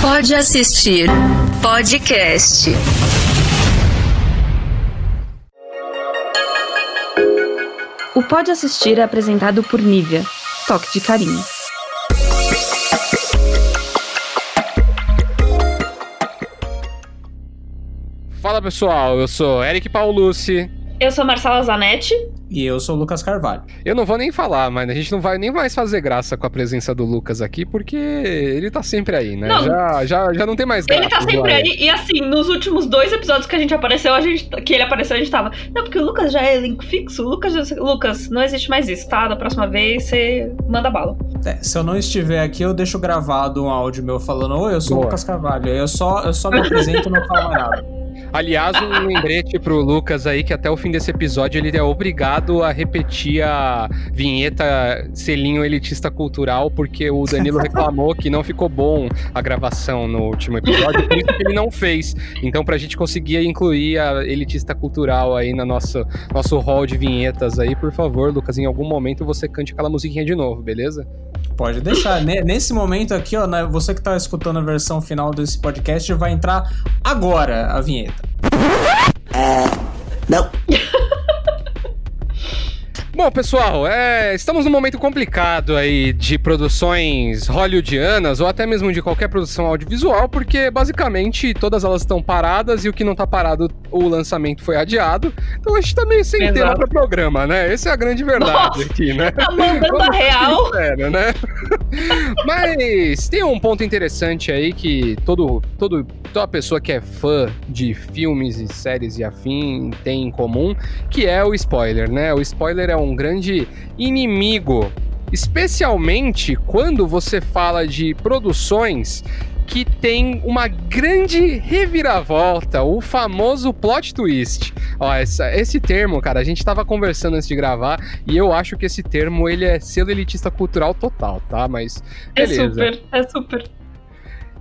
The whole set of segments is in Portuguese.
Pode assistir podcast. O Pode Assistir é apresentado por Nívia. Toque de carinho. Fala pessoal, eu sou Eric Paulucci. Eu sou Marcela Zanetti. E eu sou o Lucas Carvalho. Eu não vou nem falar, mas a gente não vai nem mais fazer graça com a presença do Lucas aqui, porque ele tá sempre aí, né? Não. já, já, já não tem mais graça. Ele tá sempre aí. E assim, nos últimos dois episódios que a gente apareceu, a gente, que ele apareceu, a gente tava. Não, porque o Lucas já é elenco fixo. O Lucas, já- Lucas, não existe mais isso, tá? Da próxima vez você manda bala. É, se eu não estiver aqui, eu deixo gravado um áudio meu falando: Oi, eu sou o Boa. Lucas Carvalho. Eu só, eu só me apresento e não falo nada. Aliás, um lembrete pro Lucas aí que até o fim desse episódio ele é obrigado a repetir a vinheta selinho elitista cultural, porque o Danilo reclamou que não ficou bom a gravação no último episódio, por isso que ele não fez. Então, pra gente conseguir incluir a elitista cultural aí no nosso, nosso hall de vinhetas aí, por favor, Lucas, em algum momento você cante aquela musiquinha de novo, beleza? Pode deixar. Ne- Nesse momento aqui, ó, né, você que tá escutando a versão final desse podcast, vai entrar agora a vinheta. Não. Bom, pessoal, é, estamos num momento complicado aí de produções hollywoodianas ou até mesmo de qualquer produção audiovisual, porque basicamente todas elas estão paradas e o que não tá parado, o lançamento foi adiado. Então a gente tá meio sem Exato. tema para programa, né? Essa é a grande verdade Nossa. aqui, né? Tá mandando a real. Sério, né? Mas tem um ponto interessante aí que todo, todo, toda pessoa que é fã de filmes e séries e afim tem em comum, que é o spoiler, né? O spoiler é um grande inimigo, especialmente quando você fala de produções que tem uma grande reviravolta, o famoso plot twist. Ó, essa- esse termo, cara, a gente tava conversando antes de gravar e eu acho que esse termo ele é selo elitista cultural total, tá? Mas É beleza. super, é super.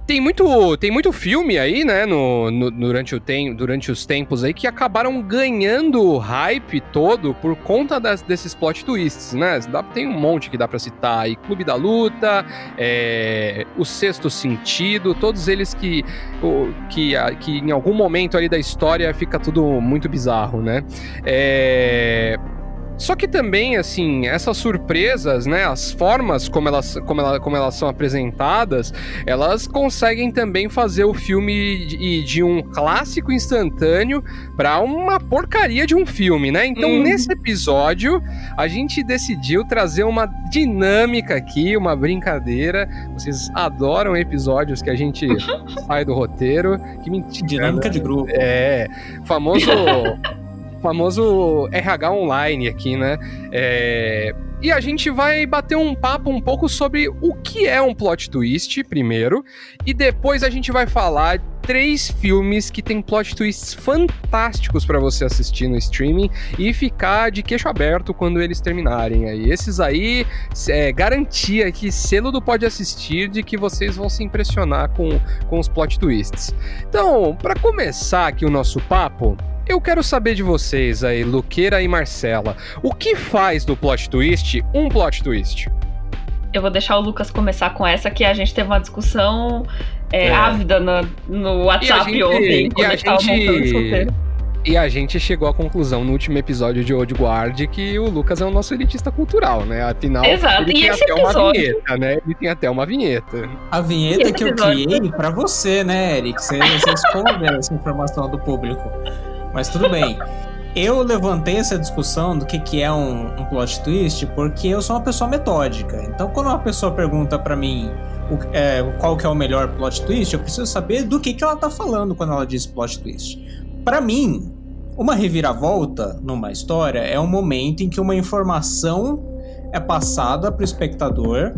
Tem muito, tem muito filme aí, né, no, no- durante, o tem, durante os tempos aí, que acabaram ganhando o hype todo por conta das- desses plot twists, né? Dá- tem um monte que dá pra citar aí. Clube da Luta, é, O Sexto Sentido, todos eles que, que, que em algum momento ali da história fica tudo muito bizarro, né? É... Só que também, assim, essas surpresas, né, as formas como elas, como ela, como elas são apresentadas, elas conseguem também fazer o filme de, de um clássico instantâneo para uma porcaria de um filme, né? Então, Uhum. nesse episódio, a gente decidiu trazer uma dinâmica aqui, uma brincadeira. Vocês adoram episódios que a gente sai do roteiro. Que mentira. Dinâmica de grupo. É, famoso famoso RH online aqui, né? É, e a gente vai bater um papo um pouco sobre o que é um plot twist, primeiro, e depois a gente vai falar três filmes que tem plot twists fantásticos pra você assistir no streaming e ficar de queixo aberto quando eles terminarem aí. Esses aí é garantia que selo do pode assistir de que vocês vão se impressionar com, com os plot twists. Então, pra começar aqui o nosso papo, eu quero saber de vocês aí, Luqueira e Marcela, o que faz do plot twist um plot twist? Eu vou deixar o Lucas começar com essa, que a gente teve uma discussão é, É. ávida no, no WhatsApp gente- ontem, e quando a a gente tava montando roteiro. E a gente chegou à conclusão no último episódio de Old Guard que o Lucas é o nosso elitista cultural, né? Afinal, Exato, ele e tem até uma episódio? vinheta, né? Ele tem até uma vinheta. A vinheta que eu criei pra você, né, Eric? Você, você esconde essa informação do público. Mas tudo bem. Eu levantei essa discussão do que, que é um, um plot twist porque eu sou uma pessoa metódica. Então, quando uma pessoa pergunta pra mim o- é, qual que é o melhor plot twist, eu preciso saber do que, que ela tá falando quando ela diz plot twist. Pra mim, uma reviravolta numa história é um momento em que uma informação é passada pro espectador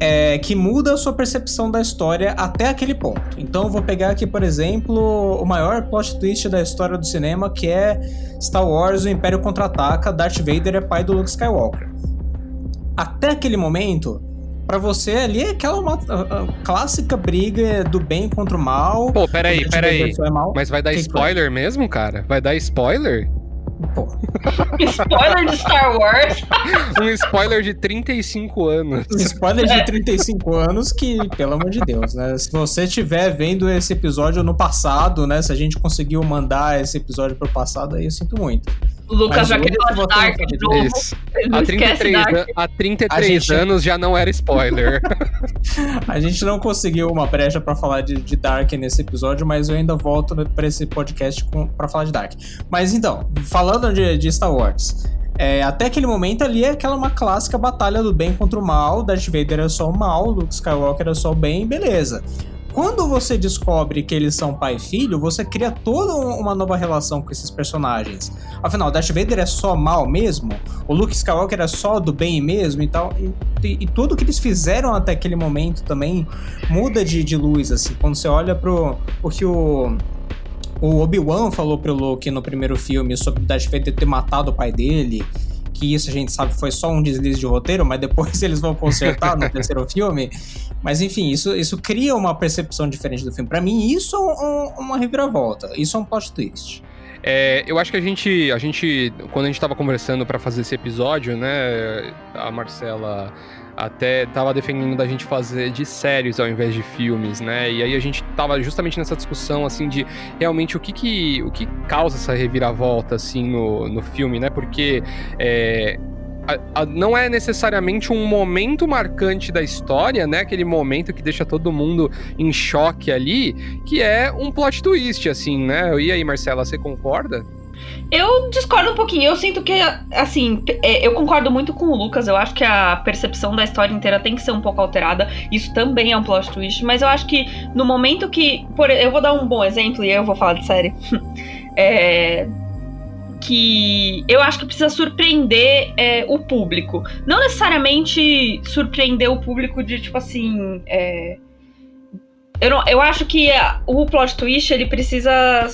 é, que muda a sua percepção da história até aquele ponto. Então eu vou pegar aqui, por exemplo, o maior plot twist da história do cinema, que é Star Wars, o Império Contra-Ataca, Darth Vader é pai do Luke Skywalker. Até aquele momento, pra você ali é aquela uma, a- a clássica briga do bem contra o mal. Pô, peraí, peraí. É. Mas vai dar Que que spoiler mesmo, cara? Vai dar spoiler? Pô, Spoiler de Star Wars. Um spoiler de 35 anos. Um spoiler de 35 anos que, pelo amor de Deus, né? Se você estiver vendo esse episódio no passado, né? Se a gente conseguiu mandar esse episódio pro passado, aí eu sinto muito. O Lucas Mas já hoje quer falar eu de vou ter Dark de novo. Isso. Há esquece 33, Dark. an- há 33 A gente- anos já não era spoiler. A gente não conseguiu uma brecha pra falar de, de Dark nesse episódio, mas eu ainda volto pra esse podcast pra falar de Dark. Mas então, falando de, de Star Wars, é, até aquele momento ali é aquela uma clássica batalha do bem contra o mal, Darth Vader era só o mal, Luke Skywalker era só o bem, beleza. Quando você descobre que eles são pai e filho, você cria toda um- uma nova relação com esses personagens. Afinal, Darth Vader é só mal mesmo? O Luke Skywalker é só do bem mesmo e tal? E, e- e tudo que eles fizeram até aquele momento também muda de, de luz, assim. Quando você olha pro o que o, o Obi-Wan falou pro Luke no primeiro filme sobre Darth Vader ter matado o pai dele, que isso a gente sabe foi só um deslize de roteiro, mas depois eles vão consertar no terceiro filme. Mas enfim, isso, isso cria uma percepção diferente do filme. Pra mim, isso é um- uma reviravolta. Isso é um plot twist. É, eu acho que a gente, a gente, quando a gente tava conversando pra fazer esse episódio, né, a Marcela até tava defendendo da gente fazer de séries ao invés de filmes, né? E aí a gente tava justamente nessa discussão assim de realmente o que que, o que causa essa reviravolta assim no, no filme, né? Porque é, a- a- não é necessariamente um momento marcante da história, né? Aquele momento que deixa todo mundo em choque ali, que é um plot twist, assim, né? E aí, Marcela, você concorda? Eu discordo um pouquinho. Eu sinto que, assim, é, eu concordo muito com o Lucas. Eu acho que a percepção da história inteira tem que ser um pouco alterada. Isso também é um plot twist. Mas eu acho que no momento que. Por, eu vou dar um bom exemplo e eu vou falar de série. É, que eu acho que precisa surpreender é, o público. Não necessariamente surpreender o público de tipo assim. é, eu, não- eu acho que o plot twist ele precisa.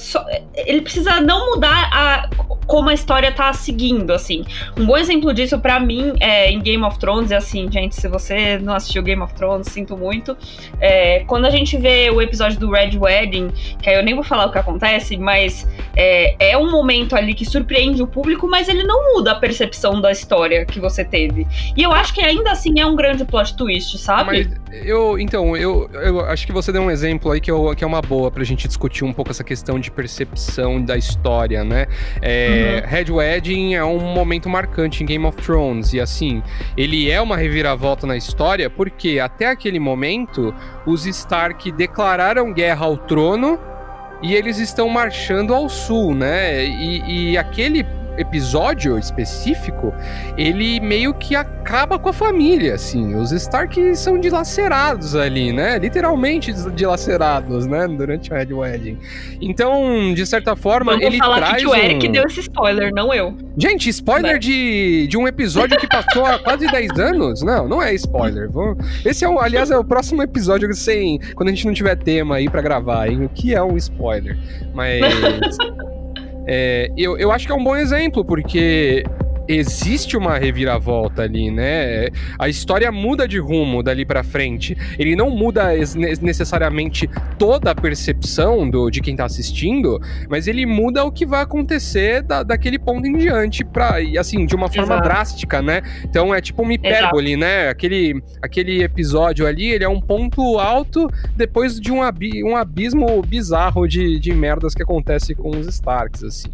ele precisa não mudar a, como a história tá seguindo, assim. Um bom exemplo disso pra mim é em Game of Thrones, é assim, gente, se você não assistiu Game of Thrones, sinto muito. É, quando a gente vê o episódio do Red Wedding, que aí eu nem vou falar o que acontece, mas é, é um momento ali que surpreende o público, mas ele não muda a percepção da história que você teve. E eu acho que ainda assim é um grande plot twist, sabe? Mas eu, então, eu, eu acho que você deu um exemplo aí que, eu, que é uma boa pra gente discutir um pouco essa questão de percepção da história, né? É, Red Wedding é um momento marcante em Game of Thrones, e assim, ele é uma reviravolta na história porque até aquele momento os Stark declararam guerra ao trono e eles estão marchando ao sul, né? E, e aquele episódio específico, ele meio que acaba com a família, assim. Os Stark são dilacerados ali, né? Literalmente dilacerados, né? Durante o Red Wedding. Então, de certa forma, Vamos ele falar traz que o Eric um... deu esse spoiler, não eu. Gente, spoiler de, de um episódio que passou há quase 10 anos? Não, não é spoiler. Esse é, um, aliás, é o próximo episódio sem, quando a gente não tiver tema aí pra gravar, hein? O que é um spoiler? Mas é, eu, eu acho que é um bom exemplo, porque existe uma reviravolta ali, né? A história muda de rumo dali pra frente. Ele não muda es- ne- necessariamente toda a percepção do, de quem tá assistindo, mas ele muda o que vai acontecer da, daquele ponto em diante, pra, e assim, de uma forma Exato. drástica, né? Então é tipo uma hipérbole, né? Aquele, aquele episódio ali, ele é um ponto alto depois de um, abi- um abismo bizarro de, de merdas que acontece com os Starks, assim.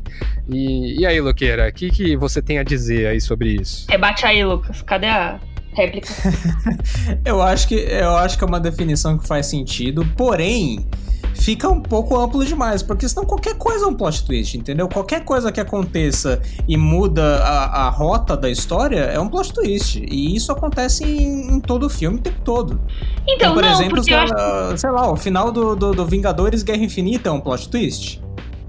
E, e aí, Luqueira, o que, que você tem a dizer aí sobre isso? Rebate aí, Lucas. Cadê a réplica? Eu acho que eu acho que é uma definição que faz sentido, porém fica um pouco amplo demais, porque senão qualquer coisa é um plot twist, entendeu? Qualquer coisa que aconteça e muda a, a rota da história é um plot twist. E isso acontece em, em todo o filme o tempo todo. Então, por não, exemplo, porque sei, eu acho lá, sei lá, o final do, do, do Vingadores Guerra Infinita é um plot twist?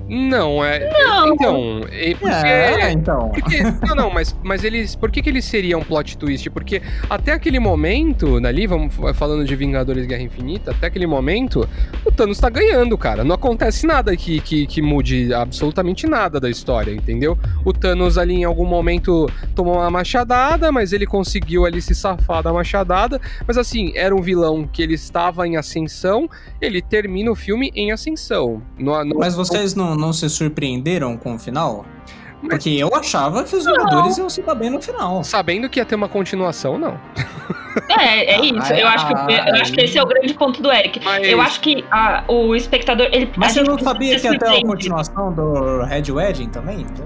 Não, é. Não. Então, é porque. É, então. Porque, não, não, mas, mas eles. Por que, que ele seria um plot twist? Porque até aquele momento, ali, vamos falando de Vingadores Guerra Infinita, até aquele momento, o Thanos tá ganhando, cara. Não acontece nada que, que, que mude absolutamente nada da história, entendeu? O Thanos ali em algum momento tomou uma machadada, mas ele conseguiu ali se safar da machadada. Mas assim, era um vilão que ele estava em ascensão, ele termina o filme em ascensão. No, no- Mas vocês não, não se surpreenderam com o final? Porque eu achava que os Vingadores iam se dar bem no final. Sabendo que ia ter uma continuação, não. É, é isso. Eu acho, que, eu acho que esse é o grande ponto do Eric. Mas- Eu acho que a- o espectador. Ele, Mas a você não sabia que ia ter uma continuação do Red Wedding também? Então,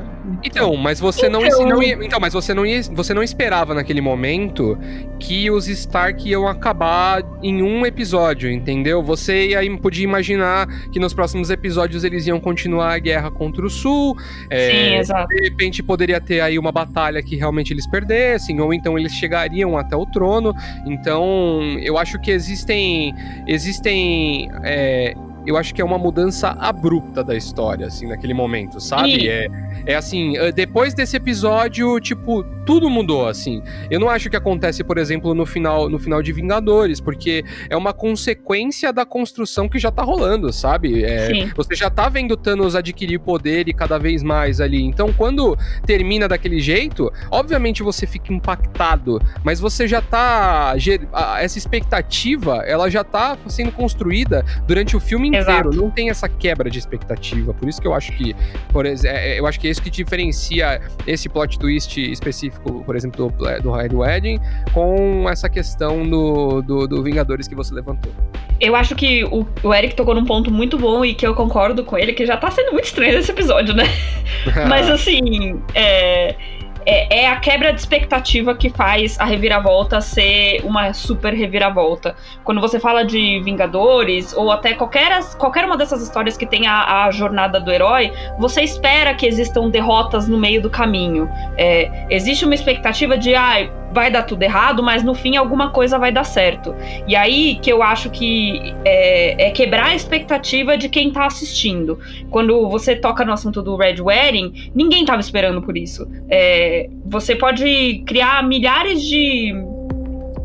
mas você não, Então- não ia, então, mas você não ia, você não esperava naquele momento que os Stark iam acabar em um episódio, entendeu? Você ia, podia imaginar que nos próximos episódios eles iam continuar a guerra contra o Sul. é, Sim, exato. de repente poderia ter aí uma batalha que realmente eles perdessem, ou então eles chegariam até o trono. Então, eu acho que existem. Existem. é, eu acho que é uma mudança abrupta da história, assim, naquele momento, sabe? E- É, é assim, eh, depois desse episódio, tipo, tudo mudou, assim. Eu não acho que acontece, por exemplo, no final, no final de Vingadores, porque é uma consequência da construção que já tá rolando, sabe? É, você já tá vendo Thanos adquirir poder e cada vez mais ali. Então, quando termina daquele jeito, obviamente você fica impactado, mas você já tá. Essa expectativa, ela já tá sendo construída durante o filme inteiro. Exato. Não tem essa quebra de expectativa. Por isso que eu acho que, por exemplo, eu acho que é isso que diferencia esse plot twist específico, por exemplo, do, do Red Wedding, com essa questão do, do, do Vingadores que você levantou. Eu acho que o, o Eric tocou num ponto muito bom e que eu concordo com ele, que já tá sendo muito estranho esse episódio, né? Mas assim, é, é, é a quebra de expectativa que faz a reviravolta ser uma super reviravolta. Quando você fala de Vingadores, ou até qualquer, qualquer uma dessas histórias que tem a, a jornada do herói, você espera que existam derrotas no meio do caminho. É, existe uma expectativa de, ah, vai dar tudo errado, mas no fim alguma coisa vai dar certo. E aí que eu acho que é, é quebrar a expectativa de quem tá assistindo. Quando você toca no assunto do Red Wedding, ninguém tava esperando por isso. É, você pode criar milhares de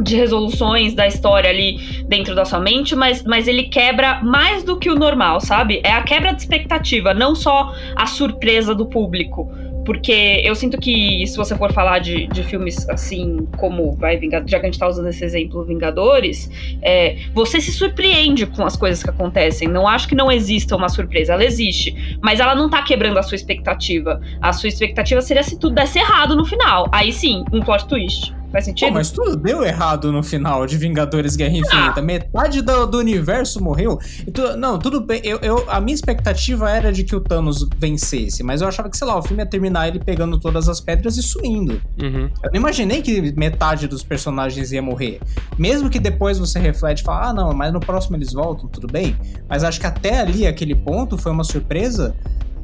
de resoluções da história ali dentro da sua mente, mas, mas ele quebra mais do que o normal, sabe? É a quebra de expectativa, não só a surpresa do público. Porque eu sinto que, se você for falar de, de filmes assim, como vai Vingadores, já que a gente tá usando esse exemplo, Vingadores, é, você se surpreende com as coisas que acontecem. Não acho que não exista uma surpresa, ela existe. Mas ela não tá quebrando a sua expectativa. A sua expectativa seria se tudo desse errado no final. Aí sim, um plot twist. Faz Pô, sentido? mas tudo deu errado no final de Vingadores Guerra Infinita. Metade do, do universo morreu. Tu- não, tudo bem. Eu, eu- a minha expectativa era de que o Thanos vencesse, mas eu achava que, sei lá, o filme ia terminar ele pegando todas as pedras e sumindo. Uhum. Eu não imaginei que metade dos personagens ia morrer. Mesmo que depois você reflete e fala, ah, não, mas no próximo eles voltam, tudo bem. Mas acho que até ali, aquele ponto, foi uma surpresa.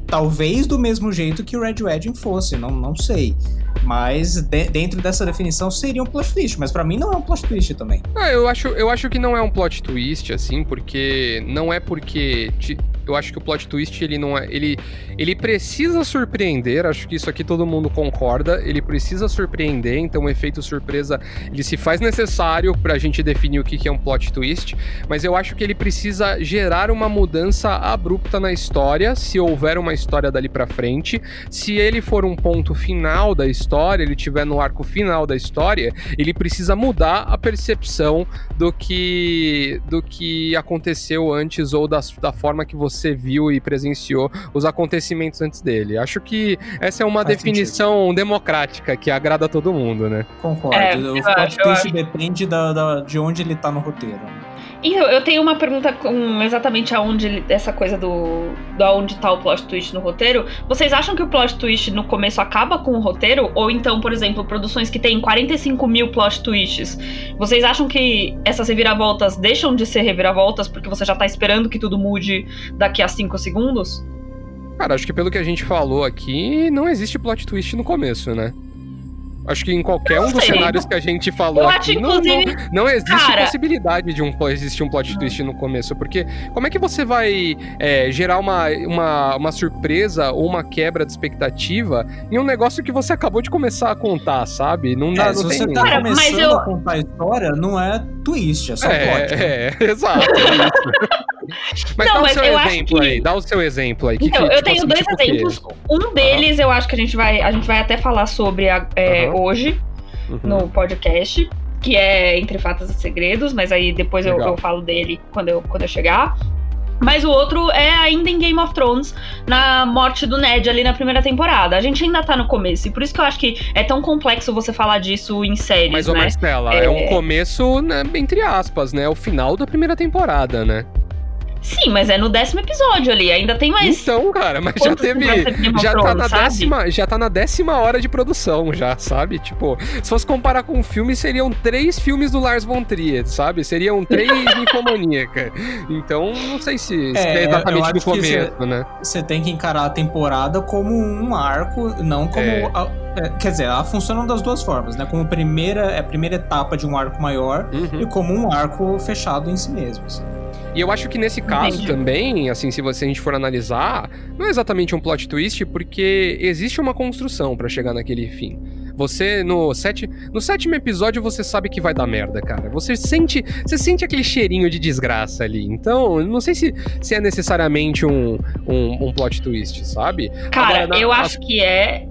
Talvez do mesmo jeito que o Red Wedding fosse, não, não sei. Mas de- dentro dessa definição seria um plot twist. Mas pra mim não é um plot twist também. Ah, eu acho, eu acho que não é um plot twist, assim, porque não é porque. te- eu acho que o plot twist, ele não é. Ele, ele precisa surpreender, acho que isso aqui todo mundo concorda. Ele precisa surpreender, então o efeito surpresa ele se faz necessário pra gente definir o que que é um plot twist. Mas eu acho que ele precisa gerar uma mudança abrupta na história, se houver uma história dali pra frente. Se ele for um ponto final da história, ele tiver no arco final da história, ele precisa mudar a percepção do que do que aconteceu antes ou das- da forma que você viu e presenciou os acontecimentos antes dele. Acho que essa é uma Faz definição democrática que agrada a todo mundo, né? Concordo. É, o eu plot twist depende da, da- de onde ele tá no roteiro. E eu, tenho uma pergunta com exatamente aonde essa coisa do, do aonde tá o plot twist no roteiro. Vocês acham que o plot twist no começo acaba com o roteiro? Ou então, por exemplo, produções que têm 45 mil plot twists? Vocês acham que essas reviravoltas deixam de ser reviravoltas porque você já tá esperando que tudo mude daqui a 5 segundos? Cara, acho que pelo que a gente falou aqui, não existe plot twist no começo, né? Acho que em qualquer um dos sei. cenários que a gente falou Eu aqui, acho, não, não, não existe Cara- possibilidade de um, existir um plot twist no começo. Porque como é que você vai é, gerar uma, uma, uma surpresa ou uma quebra de expectativa em um negócio que você acabou de começar a contar, sabe? Não dá, É, se não você tem... tá Cara, mas começando eu- a contar a história, não é twist, é só plot. É, é, exato. Mas Não, dá o mas seu eu acho exemplo que- aí, dá o seu exemplo aí. que Então, que, eu tipo tenho assim, dois tipo o exemplos. Um deles eu acho que a gente vai, a gente vai até falar sobre a- é, Aham. hoje. Uhum. no podcast, que é Entre Fatos e Segredos, mas aí depois eu, eu falo dele quando eu, quando eu chegar. Mas o outro é ainda em Game of Thrones, na morte do Ned ali na primeira temporada. A gente ainda tá no começo, e por isso que eu acho que é tão complexo você falar disso em séries, Mas, né? ô Marcela, é... É. um começo, né, entre aspas, né? O final da primeira temporada, né? Sim, mas é no décimo episódio ali, ainda tem mais... Então, cara, mas já teve. Já tá, na sabe? décima, já tá na décima hora de produção, já, sabe? Tipo, se fosse comparar com um filme, seriam três filmes do Lars von Trier, sabe? Seriam três Ninfomaníaca. Então, não sei se, se É, é eu exatamente acho do que começo, né? Você tem que encarar a temporada como um arco, não como. É. a- é, quer dizer, ela funciona das duas formas, né? Como primeira, é a primeira etapa de um arco maior Uhum. e como um arco fechado em si mesmo. assim. E eu acho que nesse caso Entendi. também, assim, se você a gente for analisar, não é exatamente um plot twist, porque existe uma construção pra chegar naquele fim. Você, no, sete, no sétimo episódio, você sabe que vai dar merda, cara. Você sente, você sente aquele cheirinho de desgraça ali. Então, não sei se, se é necessariamente um, um, um plot twist, sabe? Cara, Agora, na- eu as- acho que é.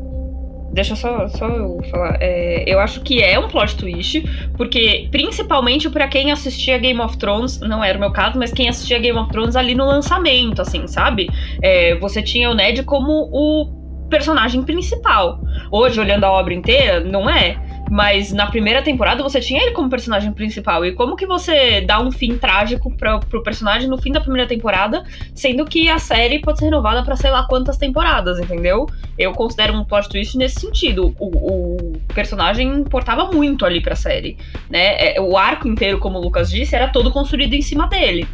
Deixa só, só eu falar. É, eu acho que é um plot twist, porque principalmente pra quem assistia Game of Thrones, não era o meu caso, mas quem assistia Game of Thrones ali no lançamento, assim, sabe? É, você tinha o Ned como o personagem principal. Hoje, olhando a obra inteira, não é. Mas na primeira temporada você tinha ele como personagem principal. E como que você dá um fim trágico pra, pro personagem no fim da primeira temporada, sendo que a série pode ser renovada pra sei lá quantas temporadas, entendeu? Eu considero um plot twist nesse sentido. O, o personagem importava muito ali pra série, né? É, O arco inteiro, como o Lucas disse, era todo construído em cima dele,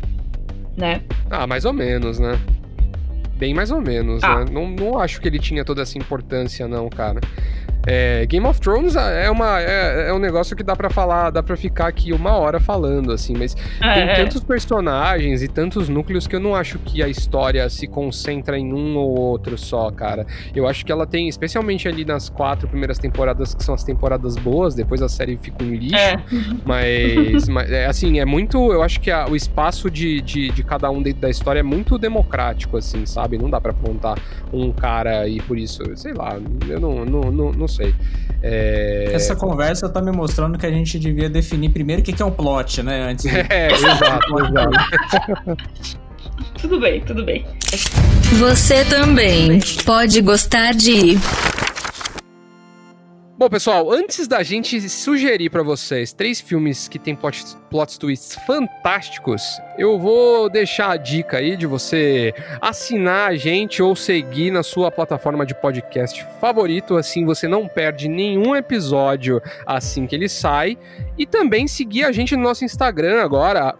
né? Ah, mais ou menos, né? Bem mais ou menos, Ah. né? Não, não acho que ele tinha toda essa importância, não, cara. É, Game of Thrones é, uma, é, é um negócio que dá pra falar, dá pra ficar aqui uma hora falando, assim, mas tem É, tantos personagens e tantos núcleos que eu não acho que a história se concentra em um ou outro só, cara. Eu acho que ela tem, especialmente ali nas quatro primeiras temporadas, que são as temporadas boas, depois a série fica um lixo. é. Mas, mas, é, assim, é muito. Eu acho que a- o espaço de, de, de cada um dentro da história é muito democrático, assim, sabe? Não dá pra apontar um cara aí por isso. Sei lá, eu não, não, não, não sei. É... Essa conversa tá me mostrando que a gente devia definir primeiro o que que é um plot, né? Antes de... É, exato, exato. Tudo bem, tudo bem. Você também pode gostar de Bom, pessoal, antes da gente sugerir pra vocês três filmes que tem plot, plot twists fantásticos, eu vou deixar a dica aí de você assinar a gente ou seguir na sua plataforma de podcast favorito, assim você não perde nenhum episódio assim que ele sai. E também seguir a gente no nosso Instagram agora,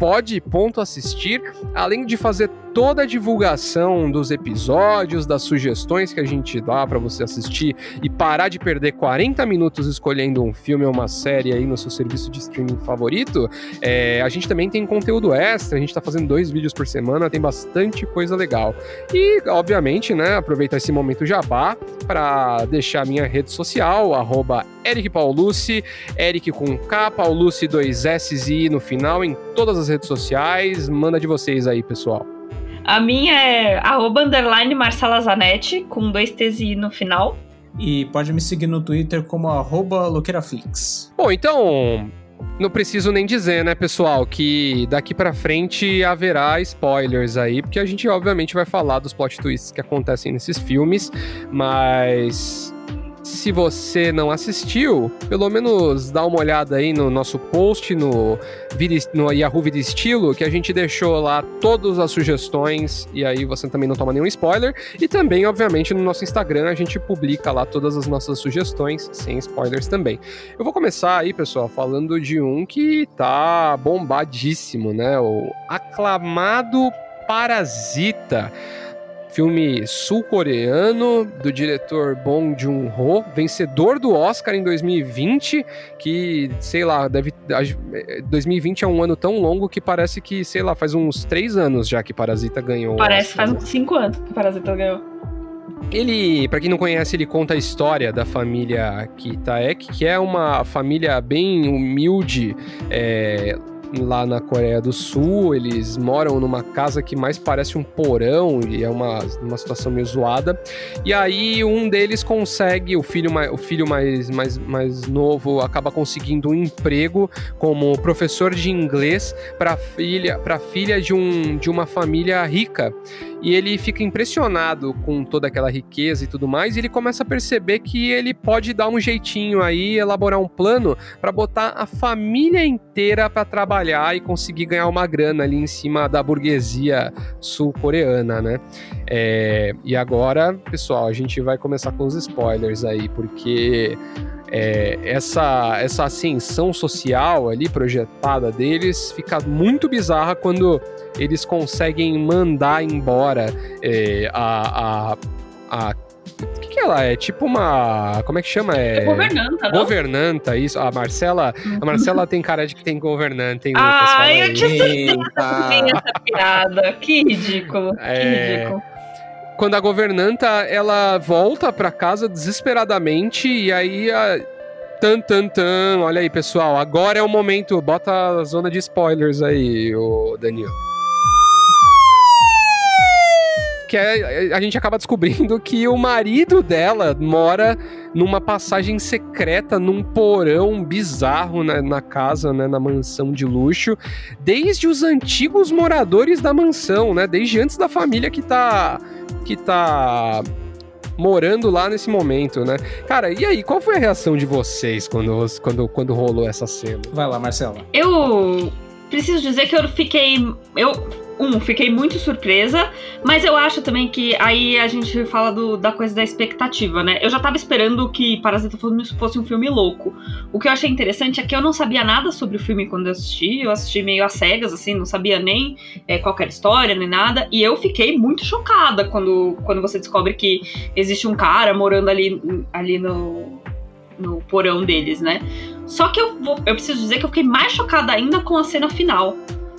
pod.assistir, além de fazer toda a divulgação dos episódios, das sugestões que a gente dá pra você assistir e parar de perder 40 minutos escolhendo um filme ou uma série aí no seu serviço de streaming favorito, é, a gente também tem conteúdo extra, a gente tá fazendo dois vídeos por semana, tem bastante coisa legal. E, obviamente, né, aproveitar esse momento jabá para deixar minha rede social, arroba Eric Paulucci, Eric com K, Paulucci, dois S e I no final, em todas as redes sociais. Manda de vocês aí, pessoal. A minha é arroba underline Marcela Zanetti, com dois T's I no final. E pode me seguir no Twitter como arroba loqueiraflix. Bom, então, não preciso nem dizer, né, pessoal, que daqui pra frente haverá spoilers aí, porque a gente obviamente vai falar dos plot twists que acontecem nesses filmes, mas se você não assistiu, pelo menos dá uma olhada aí no nosso post no, no Yahoo Vida Estilo, que a gente deixou lá todas as sugestões, e aí você também não toma nenhum spoiler. E também, obviamente, no nosso Instagram a gente publica lá todas as nossas sugestões, sem spoilers também. Eu vou começar aí, pessoal, falando de um que tá bombadíssimo, né? O aclamado Parasita. Filme sul-coreano do diretor Bong Joon-ho, vencedor do Oscar em 2020, que, sei lá, deve. a- 2020 é um ano tão longo que parece que, sei lá, faz uns três anos já que Parasita ganhou. Parece Oscar, faz né? uns 5 anos que Parasita ganhou. Ele, pra quem não conhece, ele conta a história da família Kitaek, que é uma família bem humilde é, lá na Coreia do Sul. Eles moram numa casa que mais parece um porão e é uma, uma situação meio zoada. E aí um deles consegue, o filho, mais, o filho mais, mais, mais novo acaba conseguindo um emprego como professor de inglês para filha, para filha de, um, de uma família rica e ele fica impressionado com toda aquela riqueza e tudo mais, e ele começa a perceber que ele pode dar um jeitinho aí, elaborar um plano para botar a família inteira para trabalhar e conseguir ganhar uma grana ali em cima da burguesia sul-coreana, né? É, e agora, pessoal, a gente vai começar com os spoilers aí, porque é, essa, essa ascensão social ali projetada deles fica muito bizarra quando eles conseguem mandar embora é, a, a, a o que, que ela é? Tipo uma. Como é que chama? É, é governanta, não? Governanta, isso. A Marcela. A Marcela tem cara de que tem governanta, hein, Lucas? Ah, eu tinha certeza que essa piada. Que ridículo. É... Que ridículo quando a governanta ela volta para casa desesperadamente e aí a, Tan, tan, tan. Olha aí, pessoal. Agora é o momento. Bota a zona de spoilers aí, o Daniel. Que é, a gente acaba descobrindo que o marido dela mora numa passagem secreta, num porão bizarro na, na casa, né, na mansão de luxo, desde os antigos moradores da mansão, né? Desde antes da família que tá que tá morando lá nesse momento, né? Cara, e aí, qual foi a reação de vocês quando, quando, quando rolou essa cena? Vai lá, Marcela. Eu preciso dizer que eu fiquei. Eu um, fiquei muito surpresa, mas eu acho também que aí a gente fala do, da coisa da expectativa, né? Eu já tava esperando que Parasita fosse um filme louco. O que eu achei interessante é que eu não sabia nada sobre o filme quando eu assisti, eu assisti meio às cegas, assim, não sabia nem é, qualquer história, nem nada, e eu fiquei muito chocada quando, quando você descobre que existe um cara morando ali, ali no, no porão deles, né? Só que eu, vou, eu preciso dizer que eu fiquei mais chocada ainda com a cena final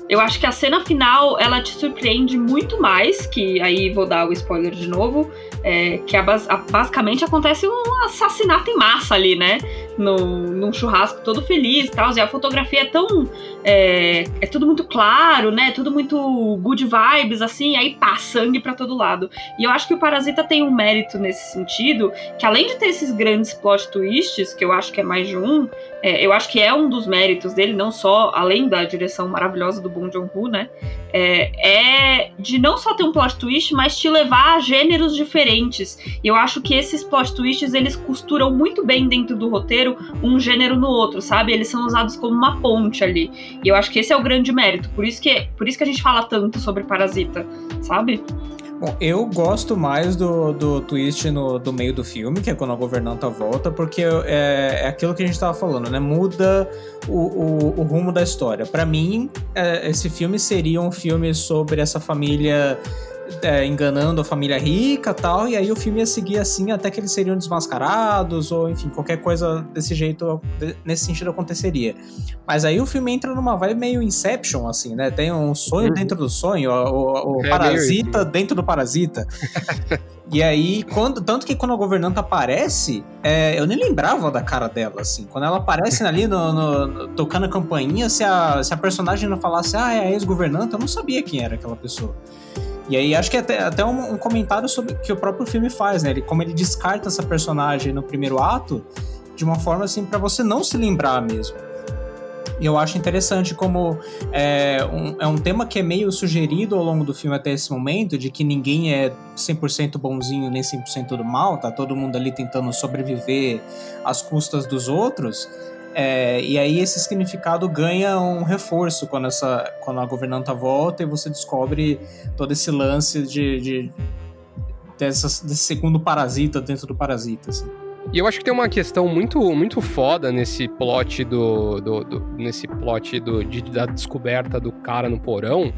eu acho que a cena final ela te surpreende muito mais, que aí vou dar o spoiler de novo, é, que a, a, basicamente acontece um assassinato em massa ali, né? No, num churrasco todo feliz e tal. E a fotografia é tão. É, é tudo muito claro, né? Tudo muito good vibes, assim, aí pá, sangue pra todo lado. E eu acho que o Parasita tem um mérito nesse sentido, que além de ter esses grandes plot twists, que eu acho que é mais de um, é, eu acho que é um dos méritos dele, não só além da direção maravilhosa do Bong Joon-ho, né? É, é, de não só ter um plot twist, mas te levar a gêneros diferentes. E eu acho que esses plot twists eles costuram muito bem dentro do roteiro um gênero no outro, sabe? Eles são usados como uma ponte ali. E eu acho que esse é o grande mérito. Por isso que, por isso que a gente fala tanto sobre Parasita, sabe? Bom, eu gosto mais do, do twist no, do meio do filme, que é quando a governanta volta, porque é, é aquilo que a gente tava falando, né? Muda o, o, o rumo da história. Para mim, é, esse filme seria um filme sobre essa família é, enganando a família rica tal, e aí o filme ia seguir assim até que eles seriam desmascarados, ou enfim, qualquer coisa desse jeito, nesse sentido aconteceria. Mas aí o filme entra numa vibe meio Inception, assim, né? Tem um sonho uhum. dentro do sonho, o, o, é parasita dentro do parasita. E aí, quando, tanto que quando a governanta aparece, é, eu nem lembrava da cara dela, assim. Quando ela aparece ali no, no, no, tocando a campainha, se a, se a personagem não falasse, ah, é a ex-governanta, eu não sabia quem era aquela pessoa. E aí acho que é até, até um, um, comentário sobre que o próprio filme faz, né? Ele, como ele descarta essa personagem no primeiro ato de uma forma assim para você não se lembrar mesmo. E eu acho interessante como é um, é um tema que é meio sugerido ao longo do filme até esse momento, de que ninguém é 100% bonzinho nem 100% do mal, tá todo mundo ali tentando sobreviver às custas dos outros. É, e aí esse significado ganha um reforço quando, essa, quando a governanta volta e você descobre todo esse lance de, de dessa, desse segundo parasita dentro do parasita. Assim. E eu acho que tem uma questão muito, muito foda nesse plot do. do, do nesse plot do, de, da descoberta do cara no porão,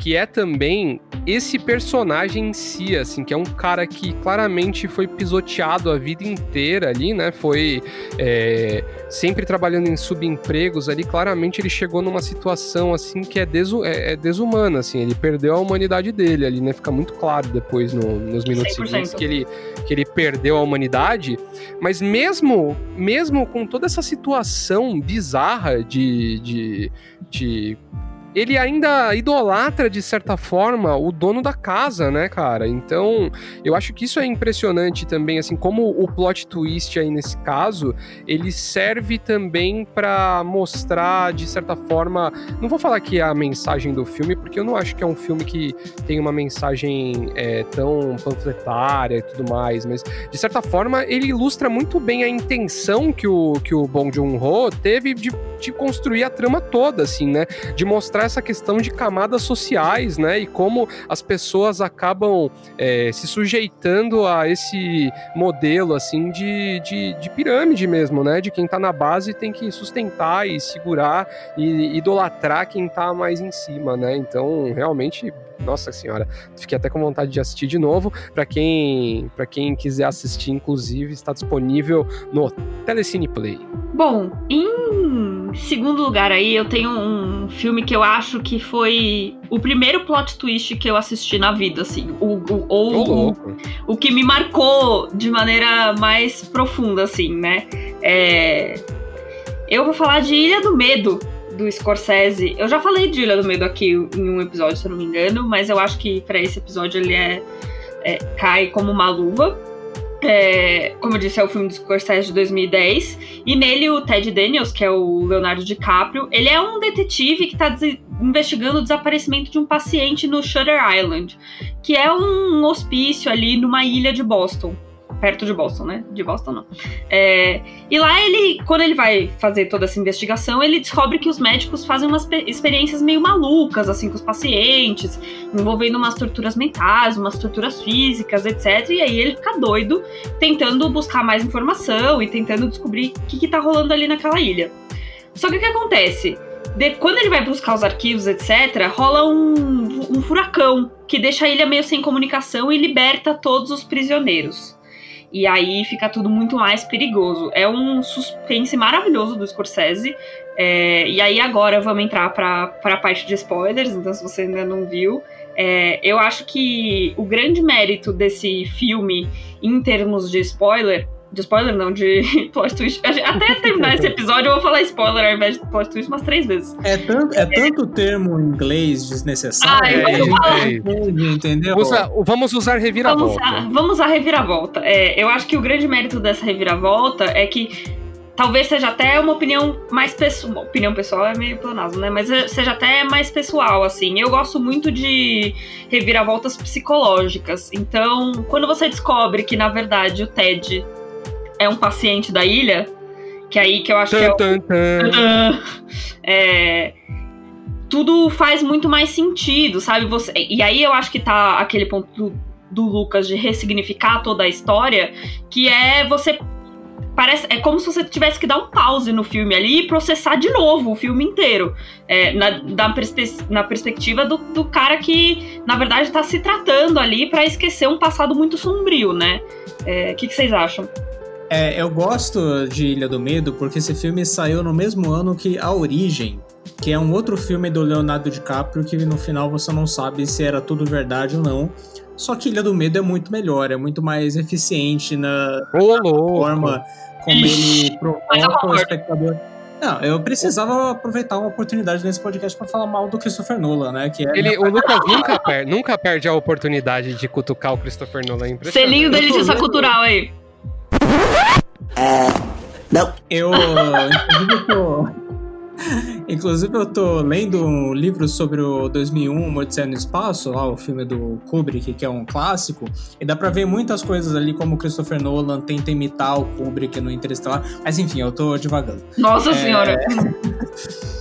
que é também esse personagem em si, assim, que é um cara que claramente foi pisoteado a vida inteira ali, né? Foi é, sempre trabalhando em subempregos ali, claramente ele chegou numa situação, assim, que é, desu é, é desumana, assim, ele perdeu a humanidade dele ali, né? Fica muito claro depois no, nos minutos 100%. seguintes que ele, que ele perdeu a humanidade Mas mesmo, mesmo com toda essa situação bizarra de, de, de ele ainda idolatra, de certa forma, o dono da casa, né, cara? Então, eu acho que isso é impressionante também, assim, como o plot twist aí nesse caso, ele serve também para mostrar, de certa forma, não vou falar que é a mensagem do filme, porque eu não acho que é um filme que tem uma mensagem é, tão panfletária e tudo mais, mas, de certa forma, ele ilustra muito bem a intenção que o, que o Bong Joon-ho teve de, de construir a trama toda, assim, né? De mostrar mostrar essa questão de camadas sociais, né? E como as pessoas acabam é, se sujeitando a esse modelo, assim, de, de, de, pirâmide mesmo, né? De quem tá na base tem que sustentar e segurar e idolatrar quem tá mais em cima, né? Então, realmente nossa senhora, fiquei até com vontade de assistir de novo. Para quem, para quem quiser assistir, inclusive, está disponível no Telecine Play. Bom, em segundo lugar aí, eu tenho um filme que eu acho que foi o primeiro plot twist que eu assisti na vida, assim. O, o, ou o, o que me marcou de maneira mais profunda, assim, né? É... Eu vou falar de Ilha do Medo, do Scorsese. Eu já falei de Ilha do Medo aqui em um episódio, se eu não me engano, mas eu acho que para esse episódio ele é, é, cai como uma luva. É, como eu disse, é o filme do Scorsese de 2010. E nele o Ted Daniels, que é o Leonardo DiCaprio, ele é um detetive que está investigando o desaparecimento de um paciente no Shutter Island, que é um hospício ali numa ilha de Boston perto de Boston, né? De Boston não. É, e lá ele, quando ele vai fazer toda essa investigação, ele descobre que os médicos fazem umas experiências meio malucas, assim, com os pacientes, envolvendo umas torturas mentais, umas torturas físicas, etc. E aí ele fica doido, tentando buscar mais informação e tentando descobrir o que, que tá rolando ali naquela ilha. Só que o que acontece? De, quando ele vai buscar os arquivos, etc., rola um, um furacão que deixa a ilha meio sem comunicação e liberta todos os prisioneiros. E aí fica tudo muito mais perigoso. É um suspense maravilhoso do Scorsese. É, e aí agora vamos entrar para a parte de spoilers, então se você ainda não viu. É, eu acho que o grande mérito desse filme, em termos de spoiler, de spoiler não, de plot twist. Até terminar esse episódio eu vou falar spoiler ao invés de plot twist umas três vezes. É tanto, é tanto termo em inglês desnecessário. Ah, é, é, entendeu? Usa, vamos usar reviravolta. Vamos usar, vamos usar reviravolta. É, eu acho que o grande mérito dessa reviravolta é que talvez seja até uma opinião mais pessoal. Opinião pessoal é meio planazo, né? Mas seja até mais pessoal, assim. Eu gosto muito de reviravoltas psicológicas. Então, quando você descobre que, na verdade, o Ted é um paciente da ilha, que é aí que eu acho que é, o... é, tudo faz muito mais sentido, sabe? Você, e aí eu acho que tá aquele ponto do, do Lucas de ressignificar toda a história, que é você parece é como se você tivesse que dar um pause no filme ali e processar de novo o filme inteiro. É, na, na, perspe na, perspectiva do, do, cara que, na verdade, está se tratando ali para esquecer um passado muito sombrio, né? O é, que, que vocês acham? É, eu gosto de Ilha do Medo porque esse filme saiu no mesmo ano que A Origem, que é um outro filme do Leonardo DiCaprio que no final você não sabe se era tudo verdade ou não. Só que Ilha do Medo é muito melhor, é muito mais eficiente na, na forma como ele provoca o espectador. Não, eu precisava aproveitar uma oportunidade nesse podcast para falar mal do Christopher Nolan, né? Que é ele, o Lucas nunca perde, nunca perde a oportunidade de cutucar o Christopher Nolan. É Selinho da justiça cultural aí. É. Não. Eu. Inclusive, eu tô. Inclusive, eu tô lendo um livro sobre o 2001, Uma Odisseia no Espaço, lá o filme do Kubrick, que é um clássico, e dá pra ver muitas coisas ali, como o Christopher Nolan tenta imitar o Kubrick no Interestelar, mas enfim, eu tô devagando. Nossa é... senhora!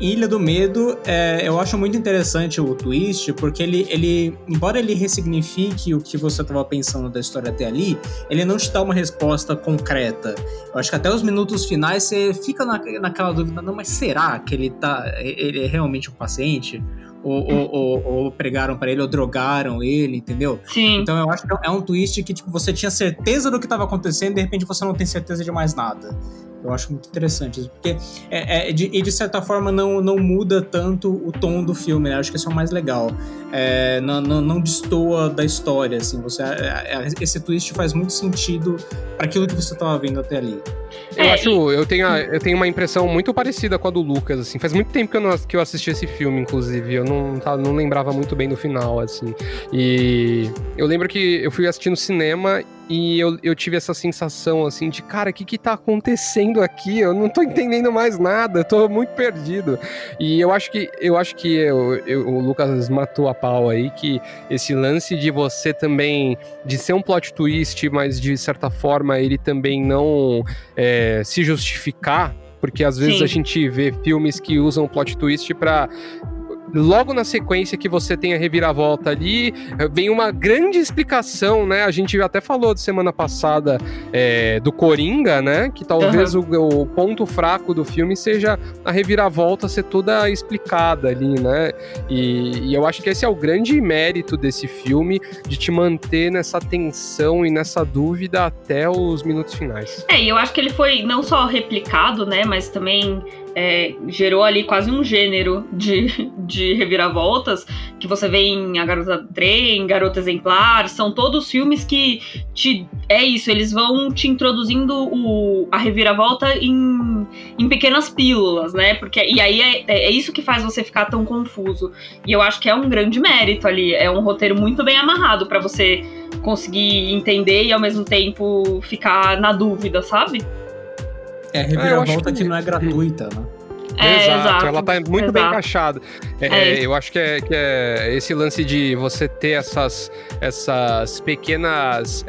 Ilha do Medo, é, eu acho muito interessante o twist, porque ele, ele, embora ele ressignifique o que você estava pensando da história até ali, ele não te dá uma resposta concreta. Eu acho que até os minutos finais você fica na, naquela dúvida, não, mas será que ele tá. Ele é realmente um paciente? ou, ou, ou, ou pregaram para ele, ou drogaram ele, entendeu? Sim. Então eu acho que é um twist que tipo, você tinha certeza do que estava acontecendo e de repente você não tem certeza de mais nada. Eu acho muito interessante isso, porque é, é, de, e de certa forma não, não muda tanto o tom do filme, né? Acho que isso é o mais legal. É, não, não, não destoa da história, assim. Você, é, é, esse twist faz muito sentido para aquilo que você estava vendo até ali. Eu é, acho, eu tenho, a, eu tenho uma impressão muito parecida com a do Lucas, assim. Faz muito tempo que eu, não, que eu assisti esse filme, inclusive. Eu não, tá, não lembrava muito bem do final, assim. E eu lembro que eu fui assistir no cinema e eu, eu tive essa sensação, assim, de, cara, o que que tá acontecendo aqui? Eu não tô entendendo mais nada, eu tô muito perdido. E eu acho que, eu acho que eu, eu, o Lucas matou a pau aí, que esse lance de você também, de ser um plot twist, mas de certa forma ele também não é, se justificar, porque às vezes Sim. a gente vê filmes que usam plot twist para logo na sequência que você tem a reviravolta ali, vem uma grande explicação, né? A gente até falou de semana passada é, do Coringa, né? Que talvez uhum. o, o, ponto fraco do filme seja a reviravolta ser toda explicada ali, né? E, e, eu acho que esse é o grande mérito desse filme, de te manter nessa tensão e nessa dúvida até os minutos finais. É, e eu acho que ele foi não só replicado, né? Mas também é, gerou ali quase um gênero de, de reviravoltas que você vê em A Garota Trem, Garota Exemplar, são todos filmes que te. É isso, eles vão te introduzindo o, a reviravolta em, em pequenas pílulas, né? Porque, e aí é, é, é isso que faz você ficar tão confuso. E eu acho que é um grande mérito ali. É um roteiro muito bem amarrado para você conseguir entender e ao mesmo tempo ficar na dúvida, sabe? É, a reviravolta é, que... que não é gratuita, né? É, exato, exato, ela tá muito exato. bem encaixada. É, é eu acho que é, que é esse lance de você ter essas, essas pequenas.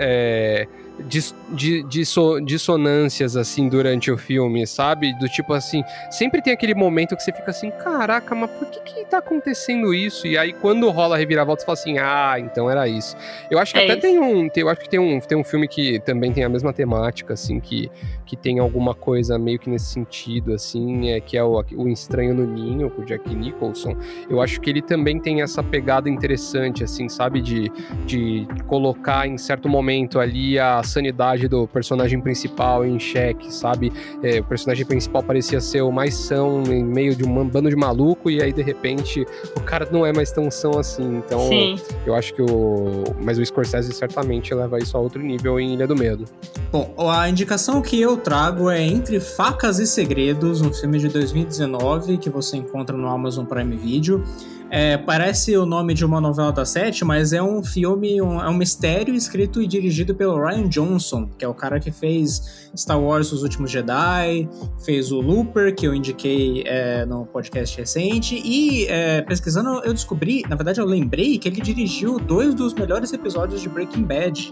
Dis, di, disso, dissonâncias, assim, durante o filme, sabe? Do tipo assim, sempre tem aquele momento que você fica assim, caraca, mas por que que tá acontecendo isso? E aí, quando rola a reviravolta, você fala assim, ah, então era isso. Eu acho que é até isso. tem um, eu acho que tem um, tem um filme que também tem a mesma temática, assim, que, que tem alguma coisa meio que nesse sentido, assim, é, que é o, o Estranho no Ninho, com o Jack Nicholson. Eu acho que ele também tem essa pegada interessante, assim, sabe? De, de colocar em certo momento ali a sanidade do personagem principal em xeque, sabe? É, o personagem principal parecia ser o mais são em meio de um bando de maluco e aí de repente o cara não é mais tão são assim. Então Sim. eu acho que o. Mas o Scorsese certamente leva isso a outro nível em Ilha do Medo. Bom, a indicação que eu trago é Entre Facas e Segredos, um filme de 2019 que você encontra no Amazon Prime Video. É, parece o nome de uma novela da sete, mas é um filme, um, é um mistério escrito e dirigido pelo Ryan Johnson, que é o cara que fez Star Wars Os Últimos Jedi, fez o Looper, que eu indiquei é, no podcast recente, e é, pesquisando eu descobri, na verdade eu lembrei que ele dirigiu dois dos melhores episódios de Breaking Bad,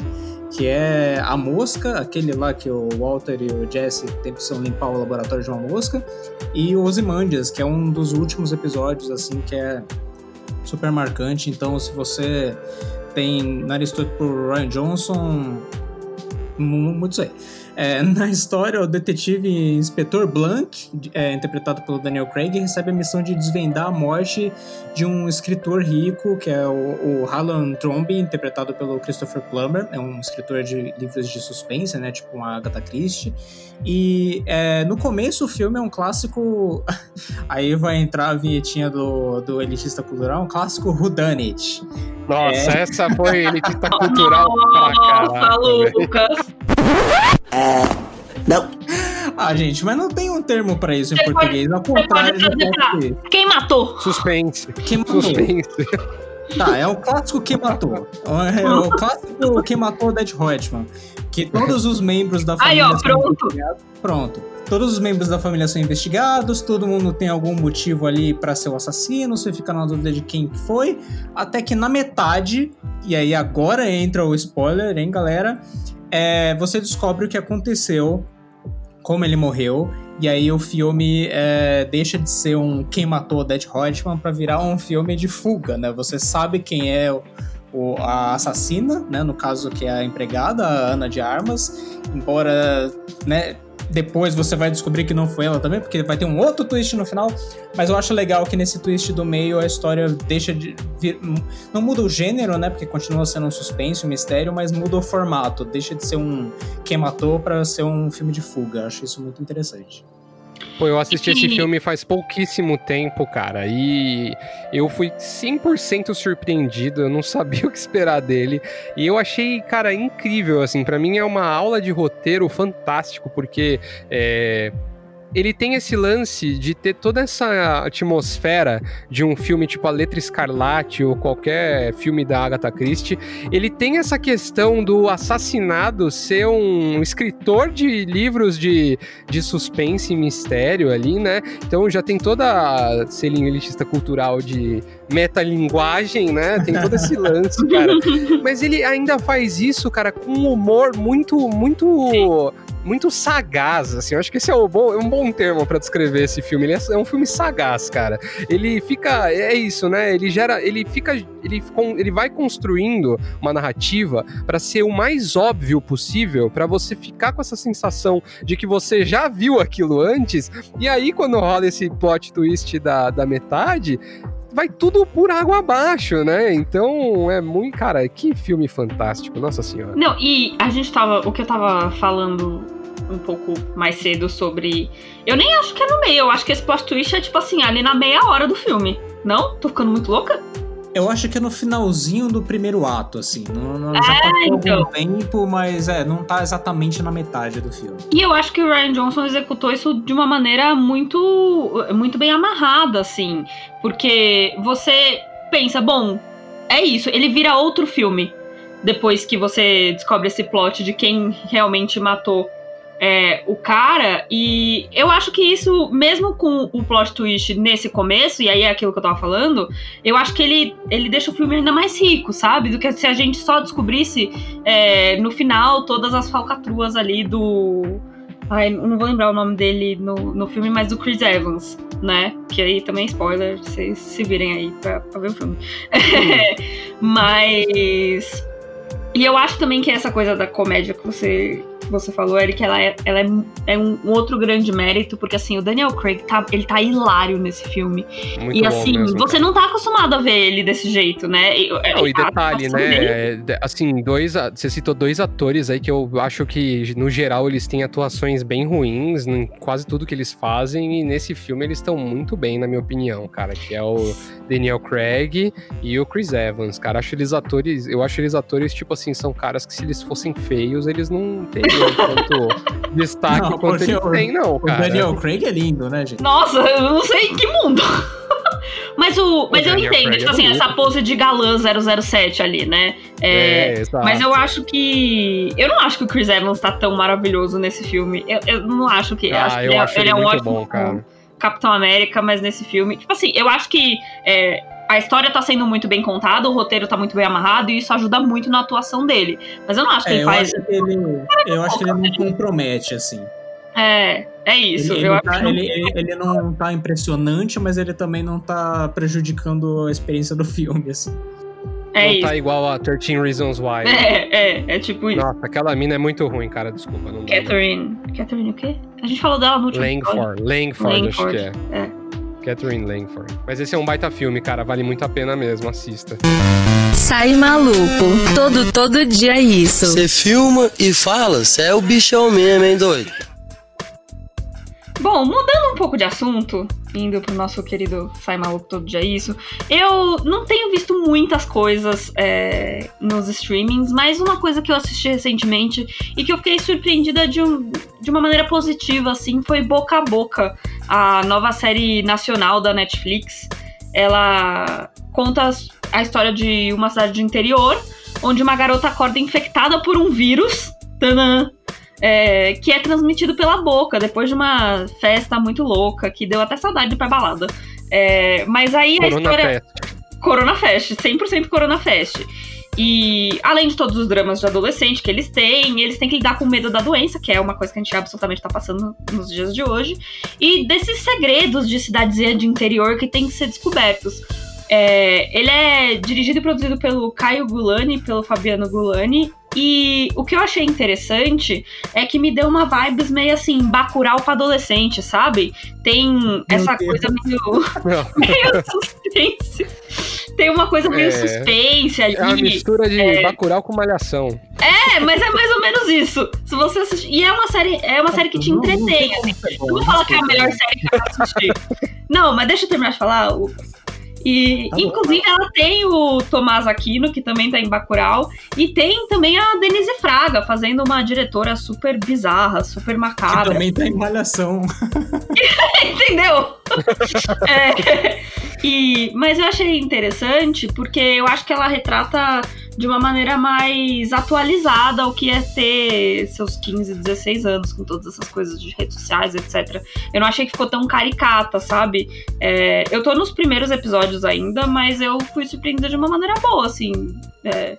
que é A Mosca, aquele lá que o Walter e o Jesse precisam limpar o laboratório de uma mosca, e o Ozymandias, que é um dos últimos episódios, assim, que é super marcante. Então, se você tem nariz torto por Ryan Johnson, muito isso aí. É, na história, o detetive Inspetor Blank, é, interpretado pelo Daniel Craig, recebe a missão de desvendar a morte de um escritor rico, que é o, o Alan Tromby, interpretado pelo Christopher Plummer. É um escritor de livros de suspense, né, tipo uma Agatha Christie. E é, no começo o filme é um clássico. Aí vai entrar a vinhetinha do, do Elitista Cultural, um clássico Whodunit. Nossa, é... essa foi elitista cultural pra caralho. Lucas. É. Não. Ah, gente, mas não tem um termo pra isso em você português. Ao contrário, de Quem matou? Suspense. Quem matou? Suspense. Tá, é o clássico que matou. É o clássico que matou o Dead Hotman. Que todos os membros da família. Aí, ó, pronto. Pronto. Todos os membros da família são investigados, todo mundo tem algum motivo ali para ser o assassino, você fica na dúvida de quem foi, até que na metade, e aí agora entra o spoiler, hein, galera? É, você descobre o que aconteceu, como ele morreu, e aí o filme é, deixa de ser um quem matou Dead Hodgman para virar um filme de fuga, né? Você sabe quem é o, o, a assassina, né? No caso que é a empregada, a Ana de Armas, embora, né? Depois você vai descobrir que não foi ela também, porque vai ter um outro twist no final. Mas eu acho legal que nesse twist do meio a história deixa de vir. Não muda o gênero, né? Porque continua sendo um suspense, um mistério, mas muda o formato. Deixa de ser um quem matou pra ser um filme de fuga. Acho isso muito interessante. Pô, eu assisti esse filme faz pouquíssimo tempo, cara, e eu fui 100% surpreendido, eu não sabia o que esperar dele, e eu achei, cara, incrível, assim, para mim é uma aula de roteiro fantástico, porque é, ele tem esse lance de ter toda essa atmosfera de um filme tipo A Letra Escarlate ou qualquer filme da Agatha Christie. Ele tem essa questão do assassinado ser um escritor de livros de, de suspense e mistério ali, né? Então já tem toda a selinho elitista cultural de metalinguagem, né? Tem todo esse lance, cara. Mas ele ainda faz isso, cara, com um humor muito, muito. Sim muito sagaz, assim. Eu acho que esse é, o bom, é um bom termo para descrever esse filme. Ele é, é, um filme sagaz, cara. Ele fica. É isso, né? Ele gera. Ele fica. Ele, ele vai construindo uma narrativa para ser o mais óbvio possível, para você ficar com essa sensação de que você já viu aquilo antes. E aí, quando rola esse plot twist da, da metade, vai tudo por água abaixo, né? Então é muito. Cara, que filme fantástico, nossa senhora. Não, e a gente tava. O que eu tava falando um pouco mais cedo sobre. Eu nem acho que é no meio, eu acho que esse plot twist é tipo assim, ali na meia hora do filme. Não? Tô ficando muito louca? Eu acho que é no finalzinho do primeiro ato, assim. Não, não, já é, passou então. algum tempo, mas é, não tá exatamente na metade do filme. E eu acho que o Ryan Johnson executou isso de uma maneira muito, muito bem amarrada, assim. Porque você pensa, bom, é isso, ele vira outro filme. Depois que você descobre esse plot de quem realmente matou é, o cara, e eu acho que isso, mesmo com o plot twist nesse começo, e aí é aquilo que eu tava falando, eu acho que ele, ele deixa o filme ainda mais rico, sabe? Do que se a gente só descobrisse é, no final todas as falcatruas ali do. Ai, não vou lembrar o nome dele no, no filme, mas do Chris Evans, né? Que aí também é spoiler, vocês se virem aí pra, pra ver o filme. mas. E eu acho também que essa coisa da comédia que você você falou, Eric, ela é, ela é, é um, outro grande mérito, porque assim, o Daniel Craig tá, ele tá hilário nesse filme. Muito e assim, mesmo, você cara. não tá acostumado a ver ele desse jeito, né? E, não, e detalhe, né? Assim, dois. Você citou dois atores aí que eu acho que, no geral, eles têm atuações bem ruins em quase tudo que eles fazem, e nesse filme eles estão muito bem, na minha opinião, cara, que é o Daniel Craig e o Chris Evans, cara. Acho eles atores, eu acho eles atores, tipo assim, são caras que se eles fossem feios, eles não teriam tanto destaque não, quanto ele o, tem, não, cara. O Daniel Craig é lindo, né, gente? Nossa, eu não sei em que mundo. Mas, o, mas o eu entendo, Craig tipo é assim, essa pose de galã 007 ali, né? É, é, mas eu acho que. Eu não acho que o Chris Evans tá tão maravilhoso nesse filme. Eu, eu não acho que. Ah, acho eu que acho ele, ele é, ele é um ótimo bom, cara. Capitão América, mas nesse filme. Tipo assim, eu acho que. É, a história tá sendo muito bem contada, o roteiro tá muito bem amarrado e isso ajuda muito na atuação dele. Mas eu não acho que é, ele eu faz. Acho que ele, eu acho que ele não compromete, assim. É, é isso. Ele, ele, tá, não... Ele, ele, não tá impressionante, mas ele também não tá prejudicando a experiência do filme, assim. É não tá isso. tá igual a 13 Reasons Why. É, é, é tipo isso. Nossa, aquela mina é muito ruim, cara, desculpa. Não Catherine. Catherine o quê? A gente falou dela no último Langford, Langford, Langford, acho que é. É. Catherine Langford. Mas esse é um baita filme, cara. Vale muito a pena mesmo. Assista. Sai maluco. Todo, todo dia é isso. Você filma e fala, você é o bichão mesmo, hein, doido? Bom, mudando um pouco de assunto, indo pro nosso querido Sai Maluco Todo Dia Isso, eu não tenho visto muitas coisas é, nos streamings, mas uma coisa que eu assisti recentemente e que eu fiquei surpreendida de, um, de uma maneira positiva, assim, foi Boca a Boca, a nova série nacional da Netflix. Ela conta a história de uma cidade de interior, onde uma garota acorda infectada por um vírus. Tadã! É, que é transmitido pela boca, depois de uma festa muito louca, que deu até saudade de ir pra balada. É, mas aí Corona a história. Fest. Corona Fest, 100% Corona Fest. E além de todos os dramas de adolescente que eles têm, eles têm que lidar com o medo da doença, que é uma coisa que a gente absolutamente tá passando nos dias de hoje, e desses segredos de cidadezinha de interior que têm que ser descobertos. É, ele é dirigido e produzido pelo Caio Gulani, pelo Fabiano Gulani, E o que eu achei interessante é que me deu uma vibes meio assim, bacural pra adolescente, sabe? Tem essa Deus. coisa meio, Não, meio suspense. Tem uma coisa meio É. suspense ali. é uma mistura de é. Bacurau com Malhação. É, mas é mais ou menos isso. Se você assistir. E é uma série, é uma série que te Não- não entretém, assim. bom, Eu vou falar que é a desculpa. melhor série que eu assisti. Não, mas deixa eu terminar de falar. E, Tá bom. inclusive, ela tem o Tomás Aquino, que também tá em Bacurau, e tem também a Denise Fraga, fazendo uma diretora super bizarra, super Que macabra. também tá em malhação. Entendeu? É, e, mas eu achei interessante porque eu acho que ela retrata de uma maneira mais atualizada o que é ter seus 15, 16 anos com todas essas coisas de redes sociais, etc. Eu não achei que ficou tão caricata, sabe? É, eu tô nos primeiros episódios ainda, mas eu fui surpreendida de uma maneira boa, assim. É,